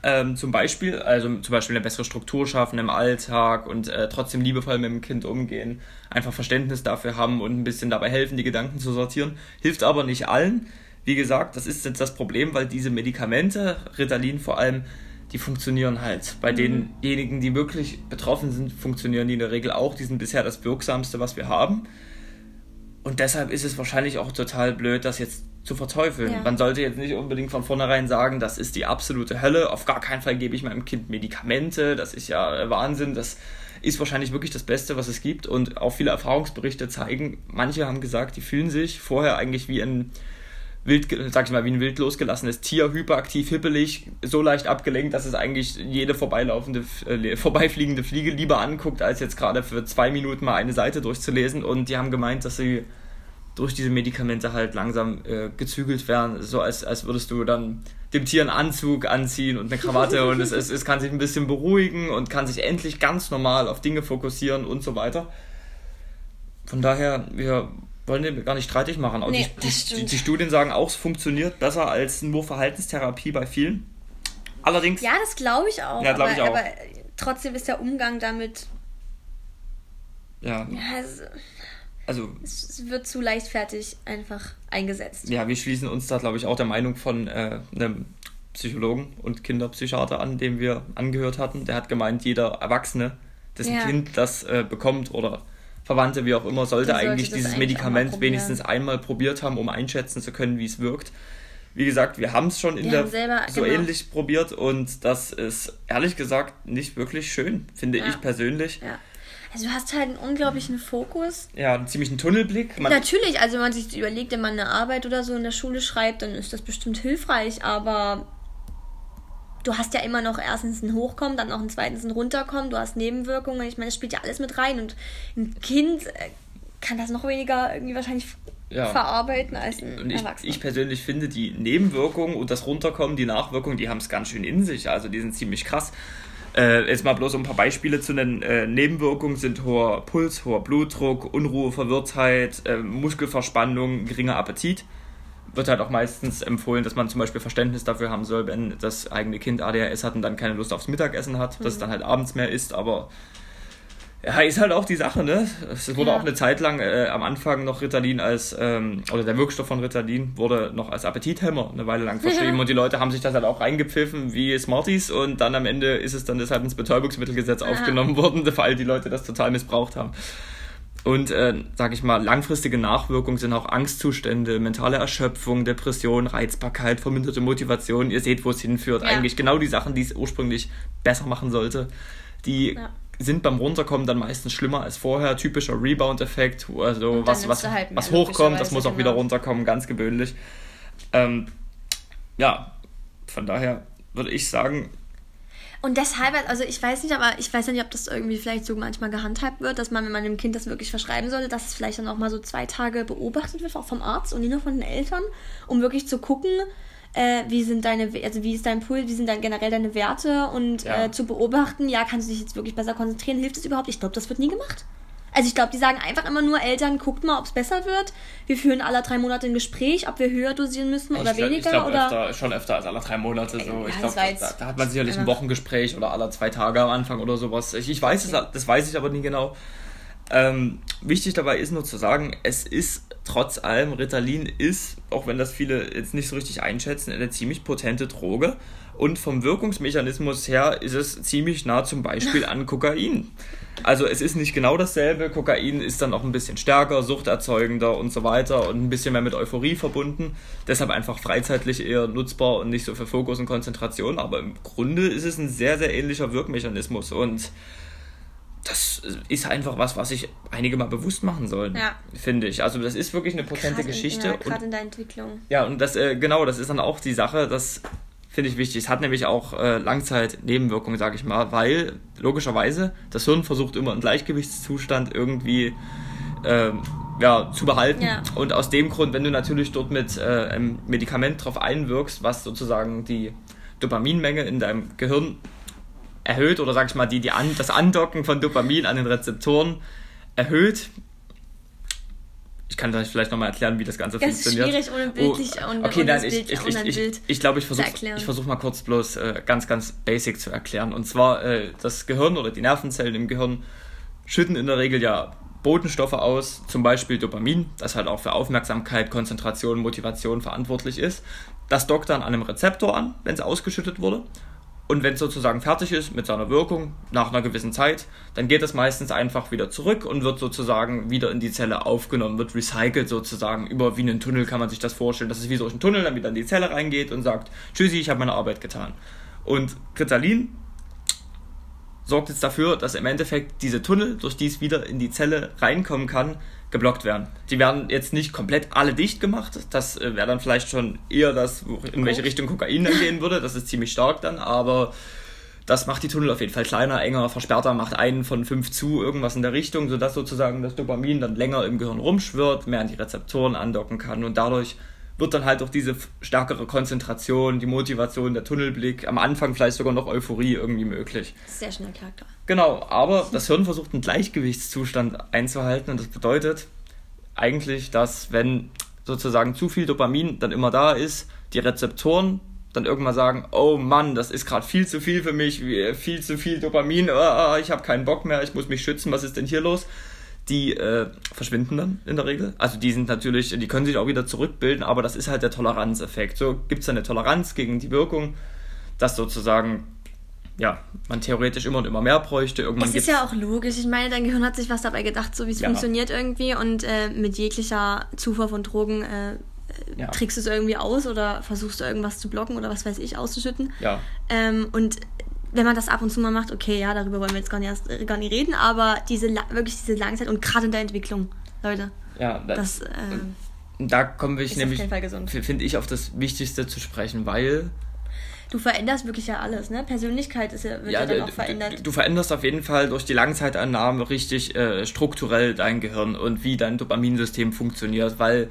Ähm, zum Beispiel, also zum Beispiel eine bessere Struktur schaffen im Alltag und äh, trotzdem liebevoll mit dem Kind umgehen, einfach Verständnis dafür haben und ein bisschen dabei helfen, die Gedanken zu sortieren. Hilft aber nicht allen. Wie gesagt, das ist jetzt das Problem, weil diese Medikamente, Ritalin vor allem, die funktionieren halt. Bei mhm. denjenigen, die wirklich betroffen sind, funktionieren die in der Regel auch. Die sind bisher das wirksamste, was wir haben. Und deshalb ist es wahrscheinlich auch total blöd, das jetzt zu verteufeln. Ja. Man sollte jetzt nicht unbedingt von vornherein sagen, das ist die absolute Hölle. Auf gar keinen Fall gebe ich meinem Kind Medikamente. Das ist ja Wahnsinn. Das ist wahrscheinlich wirklich das Beste, was es gibt. Und auch viele Erfahrungsberichte zeigen, manche haben gesagt, die fühlen sich vorher eigentlich wie ein wild, sag ich mal, wie ein wild losgelassenes Tier, hyperaktiv, hippelig, so leicht abgelenkt, dass es eigentlich jede vorbeilaufende, äh, (laughs) vorbeifliegende Fliege lieber anguckt, als jetzt gerade für zwei Minuten mal eine Seite durchzulesen. Und die haben gemeint, dass sie durch diese Medikamente halt langsam äh, gezügelt werden, so als, als würdest du dann dem Tier einen Anzug anziehen und eine Krawatte und es, es, es kann sich ein bisschen beruhigen und kann sich endlich ganz normal auf Dinge fokussieren und so weiter. Von daher, wir wollen den gar nicht streitig machen. Auch nee, die, die, die, Studien sagen auch, es funktioniert besser als nur Verhaltenstherapie bei vielen. Allerdings.
Ja, das glaube ich auch. Ja, glaube ich auch. Aber trotzdem ist der Umgang damit. Ja. ja es, also. Es wird zu leichtfertig einfach eingesetzt.
Ja, wir schließen uns da, glaube ich, auch der Meinung von äh, einem Psychologen und Kinderpsychiater an, dem wir angehört hatten. Der hat gemeint, jeder Erwachsene, dessen ja. Kind das äh, bekommt oder Verwandte, wie auch immer, sollte, sollte eigentlich dieses eigentlich Medikament wenigstens einmal probiert haben, um einschätzen zu können, wie es wirkt. Wie gesagt, wir haben es schon in wir der so genau. ähnlich probiert und das ist ehrlich gesagt nicht wirklich schön, finde ja. ich persönlich.
Ja. Also du hast halt einen unglaublichen Fokus.
Ja, einen ziemlichen Tunnelblick.
Man Natürlich, also wenn man sich überlegt, wenn man eine Arbeit oder so in der Schule schreibt, dann ist das bestimmt hilfreich, aber du hast ja immer noch erstens ein Hochkommen, dann noch ein zweitens ein Runterkommen, du hast Nebenwirkungen. Ich meine, das spielt ja alles mit rein und ein Kind äh, kann das noch weniger irgendwie wahrscheinlich ja. verarbeiten als ein
und ich, Erwachsener. Ich persönlich finde, die Nebenwirkungen und das Runterkommen, die Nachwirkungen, die haben es ganz schön in sich. Also die sind ziemlich krass. Äh, jetzt mal bloß um ein paar Beispiele zu nennen. Äh, Nebenwirkungen sind hoher Puls, hoher Blutdruck, Unruhe, Verwirrtheit, äh, Muskelverspannung, geringer Appetit wird halt auch meistens empfohlen, dass man zum Beispiel Verständnis dafür haben soll, wenn das eigene Kind ADHS hat und dann keine Lust aufs Mittagessen hat, mhm. dass es dann halt abends mehr isst, aber Ja, ist halt auch die Sache, ne? Es wurde ja. auch eine Zeit lang äh, am Anfang noch Ritalin als, ähm, oder der Wirkstoff von Ritalin wurde noch als Appetithemmer eine Weile lang verschrieben (laughs) und die Leute haben sich das halt auch reingepfiffen wie Smarties und dann am Ende ist es dann deshalb ins Betäubungsmittelgesetz ja. aufgenommen worden, (laughs) weil die Leute das total missbraucht haben. Und, äh, sag ich mal, langfristige Nachwirkungen sind auch Angstzustände, mentale Erschöpfung, Depression, Reizbarkeit, verminderte Motivation. Ihr seht, wo es hinführt. Ja. Eigentlich genau die Sachen, die es ursprünglich besser machen sollte. Die ja sind beim Runterkommen dann meistens schlimmer als vorher. Typischer Rebound-Effekt, also was, was, halt was hochkommt, das muss auch wieder genau. runterkommen, ganz gewöhnlich. Ähm, ja, von daher würde ich sagen.
Und deshalb, also ich weiß nicht, aber ich weiß nicht, ob das irgendwie vielleicht so manchmal gehandhabt wird, dass man, wenn man dem Kind das wirklich verschreiben sollte, dass es vielleicht dann auch mal so zwei Tage beobachtet wird, auch vom Arzt und nicht nur von den Eltern, um wirklich zu gucken, äh, wie sind deine, also wie ist dein Puls, wie sind dann generell deine Werte und ja. äh, zu beobachten, ja, kannst du dich jetzt wirklich besser konzentrieren, hilft es überhaupt? Ich glaube, das wird nie gemacht. Also ich glaube, die sagen einfach immer nur, Eltern, guckt mal, ob es besser wird. Wir führen alle drei Monate ein Gespräch, ob wir höher dosieren müssen oder ich weniger. Ich
glaube öfter, schon öfter als alle drei Monate. So. Ja, ich glaube, da, da, hat man sicherlich ein Wochengespräch oder alle zwei Tage am Anfang oder sowas. Ich, ich weiß okay. es, das weiß ich aber nie genau. Ähm, wichtig dabei ist nur zu sagen, es ist trotz allem, Ritalin ist, auch wenn das viele jetzt nicht so richtig einschätzen, eine ziemlich potente Droge. Und vom Wirkungsmechanismus her ist es ziemlich nah zum Beispiel an Kokain. Also es ist nicht genau dasselbe. Kokain ist dann auch ein bisschen stärker, suchterzeugender und so weiter und ein bisschen mehr mit Euphorie verbunden. Deshalb einfach freizeitlich eher nutzbar und nicht so für Fokus und Konzentration. Aber im Grunde ist es ein sehr, sehr ähnlicher Wirkmechanismus. Und das ist einfach was, was sich einige mal bewusst machen sollen, ja. finde ich. Also das ist wirklich eine potente Geschichte. Ja,
gerade in der Entwicklung.
Ja, und das, äh, genau, das ist dann auch die Sache, das finde ich wichtig. Es hat nämlich auch äh, Langzeit-Nebenwirkungen, sage ich mal, weil logischerweise das Hirn versucht immer einen Gleichgewichtszustand irgendwie äh, ja, zu behalten. Ja. Und aus dem Grund, wenn du natürlich dort mit äh, einem Medikament drauf einwirkst, was sozusagen die Dopaminmenge in deinem Gehirn erhöht oder sag ich mal, die, die an, das Andocken von Dopamin an den Rezeptoren erhöht. Ich kann euch vielleicht nochmal erklären, wie das Ganze das funktioniert. Das ist schwierig ohne bildlich oh, und okay, ohne nein, ich, ich, ich, ich, ich glaube, ich versuche ich versuch mal kurz bloß äh, ganz, ganz basic zu erklären. Und zwar, äh, das Gehirn oder die Nervenzellen im Gehirn schütten in der Regel ja Botenstoffe aus, zum Beispiel Dopamin, das halt auch für Aufmerksamkeit, Konzentration, Motivation verantwortlich ist. Das dockt dann an einem Rezeptor an, wenn es ausgeschüttet wurde. Und wenn es sozusagen fertig ist mit seiner Wirkung nach einer gewissen Zeit, dann geht es meistens einfach wieder zurück und wird sozusagen wieder in die Zelle aufgenommen, wird recycelt sozusagen. Über wie einen Tunnel kann man sich das vorstellen. Das ist wie so ein Tunnel, dann wieder in die Zelle reingeht und sagt, tschüssi, ich habe meine Arbeit getan. Und Ritalin sorgt jetzt dafür, dass im Endeffekt diese Tunnel, durch die es wieder in die Zelle reinkommen kann, geblockt werden. Die werden jetzt nicht komplett alle dicht gemacht. Das äh, wäre dann vielleicht schon eher das, in welche Richtung Kokain dann gehen würde. Das ist ziemlich stark dann, aber das macht die Tunnel auf jeden Fall kleiner, enger, versperrter, macht einen von fünf zu, irgendwas in der Richtung, sodass sozusagen das Dopamin dann länger im Gehirn rumschwirrt, mehr an die Rezeptoren andocken kann und dadurch wird dann halt auch diese stärkere Konzentration, die Motivation, der Tunnelblick, am Anfang vielleicht sogar noch Euphorie irgendwie möglich.
Sehr schnell Charakter.
Genau, aber das Hirn versucht einen Gleichgewichtszustand einzuhalten und das bedeutet eigentlich, dass wenn sozusagen zu viel Dopamin dann immer da ist, die Rezeptoren dann irgendwann sagen, oh Mann, das ist gerade viel zu viel für mich, viel zu viel Dopamin, oh, ich habe keinen Bock mehr, ich muss mich schützen, was ist denn hier los? Die äh, verschwinden dann in der Regel. Also die sind natürlich, die können sich auch wieder zurückbilden, aber das ist halt der Toleranzeffekt. So gibt es eine Toleranz gegen die Wirkung, dass sozusagen ja, man theoretisch immer und immer mehr bräuchte.
Irgendwann es ist ja auch logisch. Ich meine, dein Gehirn hat sich was dabei gedacht, so wie es ja. funktioniert irgendwie und äh, mit jeglicher Zufuhr von Drogen äh, ja. trickst du es irgendwie aus oder versuchst du irgendwas zu blocken oder was weiß ich auszuschütten. Ja. Ähm, und wenn man das ab und zu mal macht, okay, ja, darüber wollen wir jetzt gar nicht, erst, äh, gar nicht reden, aber diese wirklich diese Langzeit und gerade in der Entwicklung, Leute. Ja, das, das äh,
da kommen wir nämlich, finde ich, auf das Wichtigste zu sprechen, weil
du veränderst wirklich ja alles, ne? Persönlichkeit ist ja, wird ja, ja dann auch
verändert. Du, du, veränderst auf jeden Fall durch die Langzeitannahme richtig äh, strukturell dein Gehirn und wie dein Dopaminsystem funktioniert, weil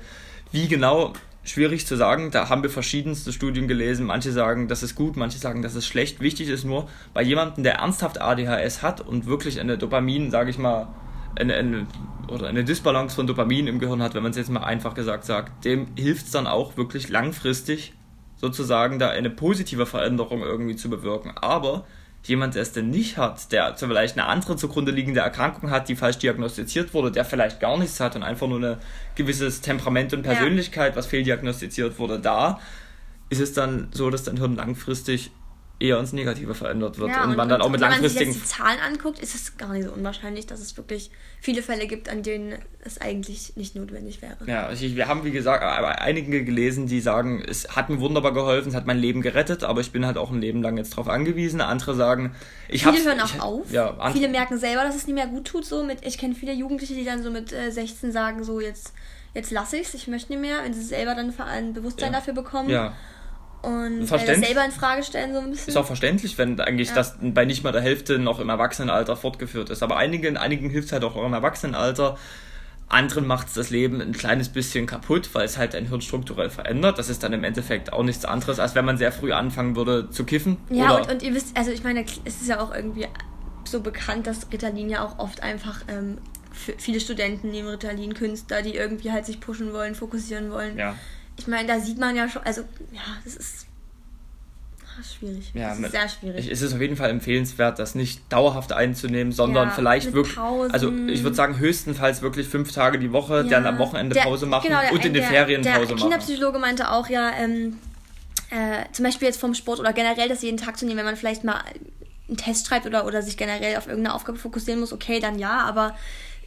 wie genau schwierig zu sagen. Da haben wir verschiedenste Studien gelesen. Manche sagen, das ist gut, manche sagen, das ist schlecht. Wichtig ist nur, bei jemandem, der ernsthaft ADHS hat und wirklich eine Dopamin, sage ich mal, eine, eine, oder eine Disbalance von Dopamin im Gehirn hat, wenn man es jetzt mal einfach gesagt sagt, dem hilft es dann auch wirklich langfristig sozusagen da eine positive Veränderung irgendwie zu bewirken. Aber jemand, der es denn nicht hat, der vielleicht eine andere zugrunde liegende Erkrankung hat, die falsch diagnostiziert wurde, der vielleicht gar nichts hat und einfach nur ein gewisses Temperament und Persönlichkeit, ja. was fehldiagnostiziert wurde, da ist es dann so, dass dein Hirn langfristig eher ins Negative verändert wird
ja,
und,
und
man dann auch mit
wenn
langfristigen.
Wenn man sich jetzt die Zahlen anguckt, ist es gar nicht so unwahrscheinlich, dass es wirklich viele Fälle gibt, an denen es eigentlich nicht notwendig wäre.
Ja, ich, wir haben wie gesagt einige gelesen, die sagen, es hat mir wunderbar geholfen, es hat mein Leben gerettet, aber ich bin halt auch ein Leben lang jetzt darauf angewiesen. Andere sagen, ich habe.
Viele hören auch ich, auf. Ja, viele merken selber, dass es nicht mehr gut tut. So mit, ich kenne viele Jugendliche, die dann so mit äh, 16 sagen, so jetzt jetzt lasse ich es, ich möchte nicht mehr, wenn sie selber dann ein Bewusstsein ja. dafür bekommen. Ja und das selber in Frage stellen so ein bisschen.
Ist auch verständlich, wenn eigentlich ja. das bei nicht mal der Hälfte noch im Erwachsenenalter fortgeführt ist. Aber einigen, einigen hilft es halt auch im Erwachsenenalter. Anderen macht es das Leben ein kleines bisschen kaputt, weil es halt dein Hirn strukturell verändert. Das ist dann im Endeffekt auch nichts anderes, als wenn man sehr früh anfangen würde zu kiffen.
Ja, und, und, ihr wisst, also ich meine, es ist ja auch irgendwie so bekannt, dass Ritalin ja auch oft einfach ähm, viele Studenten nehmen Ritalin, Künstler, die irgendwie halt sich pushen wollen, fokussieren wollen. Ja ich meine, da sieht man ja schon, also ja, das ist schwierig. Ja, das ist
sehr schwierig. Es ist auf jeden Fall empfehlenswert, das nicht dauerhaft einzunehmen, sondern ja, vielleicht wirklich, Pausen. also ich würde sagen höchstenfalls wirklich fünf Tage die Woche, ja, dann am Wochenende der, Pause machen genau, der, und in den der, Ferien Pause
machen. Der Kinderpsychologe meinte auch ja, ähm, äh, zum Beispiel jetzt vom Sport oder generell das jeden Tag zu nehmen, wenn man vielleicht mal einen Test schreibt oder, oder sich generell auf irgendeine Aufgabe fokussieren muss, okay, dann ja, aber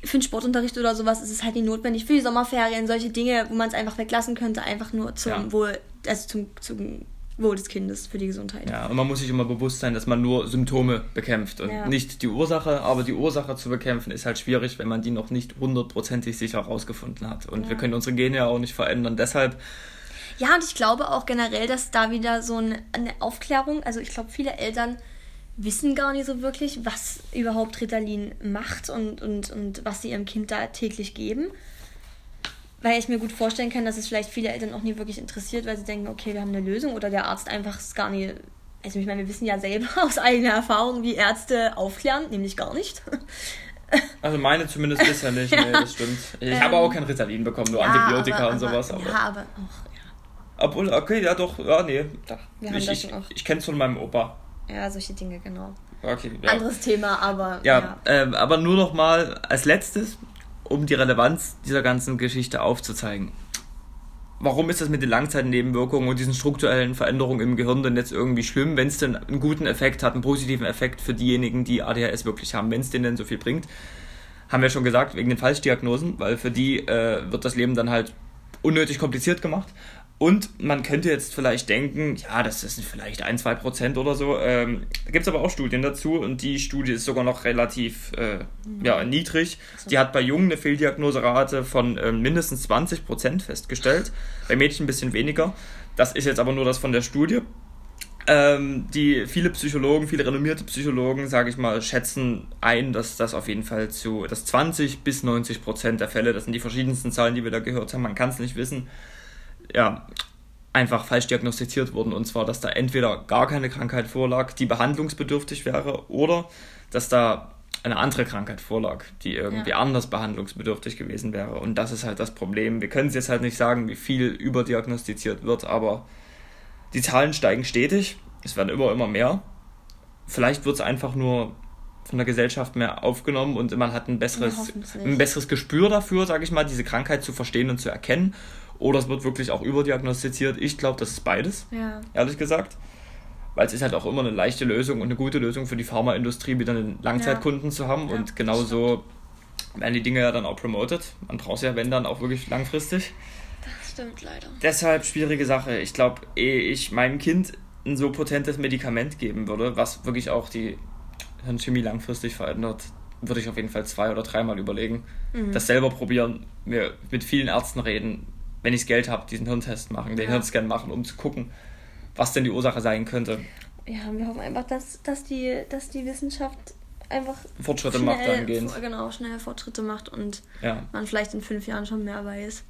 für den Sportunterricht oder sowas ist es halt nicht notwendig. Für die Sommerferien, solche Dinge, wo man es einfach weglassen könnte, einfach nur zum ja. Wohl, also zum, zum Wohl des Kindes, für die Gesundheit.
Ja, und man muss sich immer bewusst sein, dass man nur Symptome bekämpft und ja. nicht die Ursache. Aber die Ursache zu bekämpfen ist halt schwierig, wenn man die noch nicht hundertprozentig sicher herausgefunden hat. Und ja. wir können unsere Gene ja auch nicht verändern. Deshalb.
Ja, und ich glaube auch generell, dass da wieder so eine Aufklärung, also ich glaube, viele Eltern wissen gar nicht so wirklich, was überhaupt Ritalin macht und, und, und was sie ihrem Kind da täglich geben. Weil ich mir gut vorstellen kann, dass es vielleicht viele Eltern auch nie wirklich interessiert, weil sie denken, okay, wir haben eine Lösung oder der Arzt einfach es gar nicht. Also ich meine, wir wissen ja selber (laughs) aus eigener Erfahrung, wie Ärzte aufklären, nämlich gar nicht. (laughs)
Also meine zumindest bisher nicht, ja. nee, das stimmt. Ich ähm, habe auch kein Ritalin bekommen, nur ja, Antibiotika aber, und sowas. Aber, ja, aber auch, ja. Obwohl, okay, ja doch, ja, nee. Da. Ich ich, ich kenne es von meinem Opa.
Ja, solche Dinge, genau. Okay, ja. Anderes Thema, aber.
Ja, ja. Ähm, aber nur noch mal als letztes, um die Relevanz dieser ganzen Geschichte aufzuzeigen. Warum ist das mit den Langzeitnebenwirkungen und diesen strukturellen Veränderungen im Gehirn denn jetzt irgendwie schlimm, wenn es denn einen guten Effekt hat, einen positiven Effekt für diejenigen, die ADHS wirklich haben, wenn es denen denn so viel bringt? Haben wir schon gesagt, wegen den Falschdiagnosen, weil für die äh, wird das Leben dann halt unnötig kompliziert gemacht. Und man könnte jetzt vielleicht denken, ja, das ist vielleicht ein, zwei Prozent oder so. Ähm, da gibt es aber auch Studien dazu und die Studie ist sogar noch relativ äh, mhm. ja, niedrig. Die hat bei Jungen eine Fehldiagnoserate von äh, mindestens 20 Prozent festgestellt, bei Mädchen ein bisschen weniger. Das ist jetzt aber nur das von der Studie. Ähm, die viele Psychologen, viele renommierte Psychologen, sage ich mal, schätzen ein, dass das auf jeden Fall zu, dass 20 bis 90 Prozent der Fälle, das sind die verschiedensten Zahlen, die wir da gehört haben, man kann es nicht wissen, ja, einfach falsch diagnostiziert wurden. Und zwar, dass da entweder gar keine Krankheit vorlag, die behandlungsbedürftig wäre, oder dass da eine andere Krankheit vorlag, die irgendwie ja. anders behandlungsbedürftig gewesen wäre. Und das ist halt das Problem. Wir können es jetzt halt nicht sagen, wie viel überdiagnostiziert wird, aber die Zahlen steigen stetig. Es werden immer, immer mehr. Vielleicht wird es einfach nur von der Gesellschaft mehr aufgenommen und man hat ein besseres, ein besseres Gespür dafür, sage ich mal, diese Krankheit zu verstehen und zu erkennen oder es wird wirklich auch überdiagnostiziert. Ich glaube, das ist beides, ja. ehrlich gesagt. Weil es ist halt auch immer eine leichte Lösung und eine gute Lösung für die Pharmaindustrie, wieder einen Langzeitkunden ja. zu haben. Ja, und genauso werden die Dinge ja dann auch promoted. Man braucht ja, wenn dann, auch wirklich langfristig.
Das stimmt leider.
Deshalb schwierige Sache. Ich glaube, ehe ich meinem Kind ein so potentes Medikament geben würde, was wirklich auch die Hirnchemie langfristig verändert, würde ich auf jeden Fall zwei oder dreimal überlegen. Mhm. Das selber probieren, mir mit vielen Ärzten reden, wenn ich das Geld habe, diesen Hirntest machen, den ja. Hirnscan machen, um zu gucken, was denn die Ursache sein könnte.
Ja, wir hoffen einfach, dass, dass, die, dass die Wissenschaft einfach
Fortschritte schnell, macht dahingehend.
Genau, schnell Fortschritte macht und ja. man vielleicht in fünf Jahren schon mehr weiß.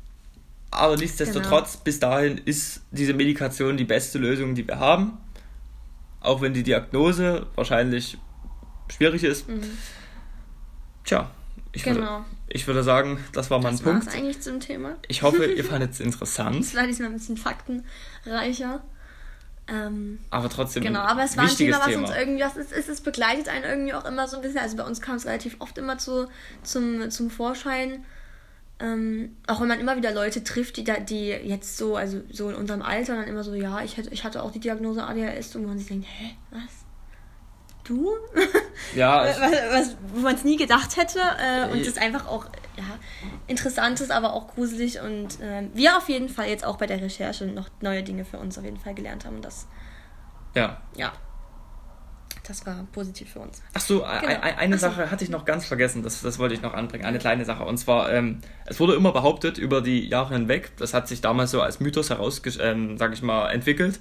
Aber nichtsdestotrotz, genau. bis dahin ist diese Medikation die beste Lösung, die wir haben. Auch wenn die Diagnose wahrscheinlich schwierig ist. Mhm. Tja, ich genau. würde, ich würde sagen, das war mein das Punkt. Das
eigentlich zum Thema.
Ich hoffe, ihr (laughs) fandet es interessant.
Es war diesmal ein bisschen faktenreicher. Ähm,
aber trotzdem.
Genau, aber es war ein Thema, was Thema. uns irgendwie, was ist, ist, es begleitet einen irgendwie auch immer so ein bisschen. Also bei uns kam es relativ oft immer zu, zum, zum Vorschein. Ähm, auch wenn man immer wieder Leute trifft, die, da, die jetzt so, also so in unserem Alter dann immer so, ja, ich, hätte, ich hatte auch die Diagnose ADHS und man sich denkt, hä, was? Du? Ja. (laughs) was, was, wo man es nie gedacht hätte. Äh, und es ist einfach auch ja, interessant ist, aber auch gruselig. Und äh, wir auf jeden Fall jetzt auch bei der Recherche noch neue Dinge für uns auf jeden Fall gelernt haben. Und das. Ja. Ja. Das war positiv für uns.
Ach so, genau. eine Ach so. Sache hatte ich noch ganz vergessen, das, das wollte ich noch anbringen, eine kleine Sache. Und zwar, ähm, es wurde immer behauptet über die Jahre hinweg, das hat sich damals so als Mythos heraus, ähm, sag ich mal, entwickelt,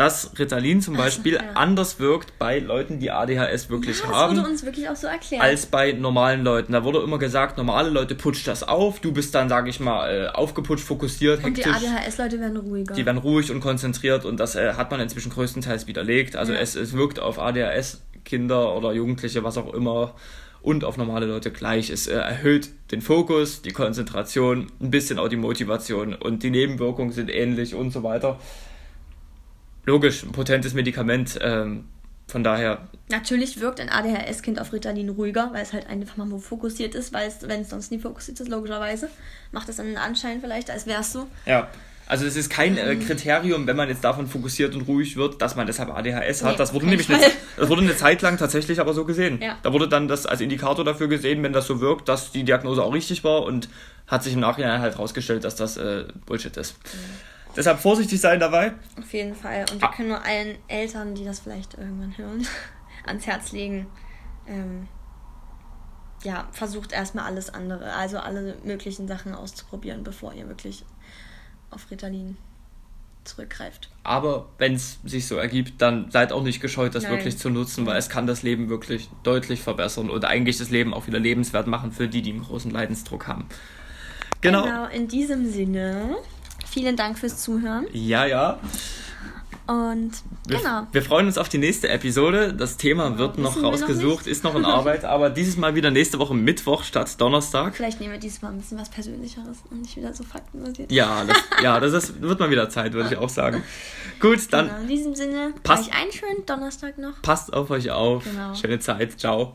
dass Ritalin zum Beispiel so, ja. anders wirkt bei Leuten, die ADHS wirklich ja, das haben. Das wurde uns wirklich auch so erklärt. Als bei normalen Leuten. Da wurde immer gesagt, normale Leute putscht das auf, du bist dann, sag ich mal, äh, aufgeputscht, fokussiert,
hektisch. Und die ADHS-Leute werden ruhiger.
Die werden ruhig und konzentriert und das äh, hat man inzwischen größtenteils widerlegt. Also ja. es, es wirkt auf ADHS-Kinder oder Jugendliche, was auch immer, und auf normale Leute gleich. Es äh, erhöht den Fokus, die Konzentration, ein bisschen auch die Motivation und die Nebenwirkungen sind ähnlich und so weiter logisch, ein potentes Medikament. Ähm, von daher.
Natürlich wirkt ein ADHS-Kind auf Ritalin ruhiger, weil es halt einfach mal fokussiert ist, weil es, wenn es sonst nie fokussiert ist, logischerweise, macht es dann einen Anschein vielleicht, als wärst du.
Ja. Also es ist kein äh, Kriterium, wenn man jetzt davon fokussiert und ruhig wird, dass man deshalb ADHS hat. Nee, das wurde nämlich eine, das wurde eine Zeit lang tatsächlich aber so gesehen. Ja. Da wurde dann das als Indikator dafür gesehen, wenn das so wirkt, dass die Diagnose auch richtig war und hat sich im Nachhinein halt rausgestellt, dass das äh, Bullshit ist. Mhm. Deshalb vorsichtig sein dabei.
Auf jeden Fall. Und wir ah. können nur allen Eltern, die das vielleicht irgendwann hören, (laughs) ans Herz legen. Ähm, ja, versucht erstmal alles andere, also alle möglichen Sachen auszuprobieren, bevor ihr wirklich auf Ritalin zurückgreift.
Aber wenn es sich so ergibt, dann seid auch nicht gescheut, das Nein. wirklich zu nutzen, weil es kann das Leben wirklich deutlich verbessern und eigentlich das Leben auch wieder lebenswert machen für die, die einen großen Leidensdruck haben.
Genau. Genau, in diesem Sinne Vielen Dank fürs Zuhören.
Ja, ja.
Und
wir,
genau.
Wir freuen uns auf die nächste Episode. Das Thema wird noch rausgesucht, noch ist noch in Arbeit, aber dieses Mal wieder nächste Woche Mittwoch statt Donnerstag.
Vielleicht nehmen wir diesmal ein bisschen was Persönlicheres und nicht wieder so faktenbasiert.
Ja, das, (laughs) ja, das ist, wird mal wieder Zeit, würde ich auch sagen. Gut, dann.
Genau, in diesem Sinne, passt, euch einen schönen Donnerstag noch.
Passt auf euch auf. Genau. Schöne Zeit. Ciao.